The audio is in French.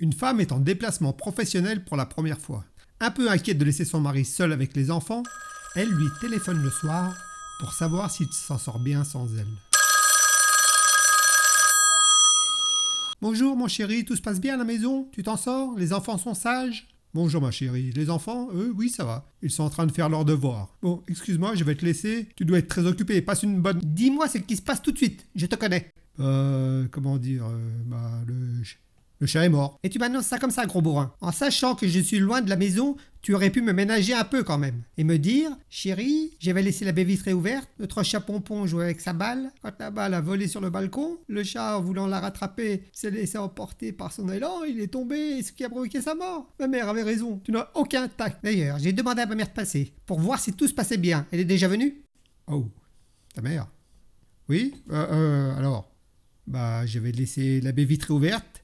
Une femme est en déplacement professionnel pour la première fois. Un peu inquiète de laisser son mari seul avec les enfants, elle lui téléphone le soir pour savoir s'il s'en sort bien sans elle. Bonjour mon chéri, tout se passe bien à la maison? Tu t'en sors? Les enfants sont sages? Bonjour ma chérie, les enfants, eux, oui, ça va. Ils sont en train de faire leurs devoirs. Bon, excuse-moi, je vais te laisser. Tu dois être très occupé. Passe une bonne. Dis-moi ce qui se passe tout de suite, je te connais. Euh, comment dire euh, Bah, le. Le chat est mort. Et tu m'annonces ça comme ça, gros bourrin. En sachant que je suis loin de la maison, tu aurais pu me ménager un peu quand même. Et me dire, chérie, j'avais laissé la baie vitrée ouverte, notre chat pompon jouait avec sa balle. Quand la balle a volé sur le balcon, le chat, en voulant la rattraper, s'est laissé emporter par son élan, il est tombé, ce qui a provoqué sa mort. Ma mère avait raison, tu n'as aucun tact. D'ailleurs, j'ai demandé à ma mère de passer, pour voir si tout se passait bien. Elle est déjà venue? Oh, ta mère? Oui euh, euh, Alors? Bah, j'avais laissé la baie vitrée ouverte.